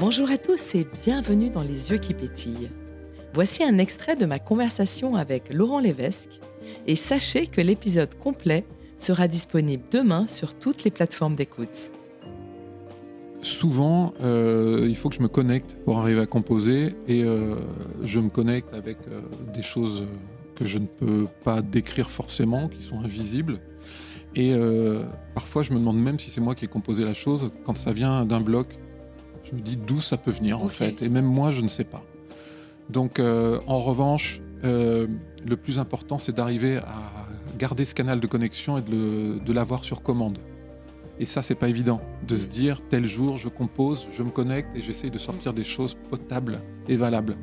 Bonjour à tous et bienvenue dans Les yeux qui pétillent. Voici un extrait de ma conversation avec Laurent Lévesque et sachez que l'épisode complet sera disponible demain sur toutes les plateformes d'écoute. Souvent, euh, il faut que je me connecte pour arriver à composer et euh, je me connecte avec euh, des choses que je ne peux pas décrire forcément, qui sont invisibles. Et parfois, je me demande même si c'est moi qui ai composé la chose quand ça vient d'un bloc. Je me dis d'où ça peut venir en fait. Et même moi, je ne sais pas. Donc, en revanche, le plus important, c'est d'arriver à garder ce canal de connexion et de l'avoir sur commande. Et ça, c'est pas évident de se dire tel jour je compose, je me connecte et j'essaye de sortir des choses potables et valables.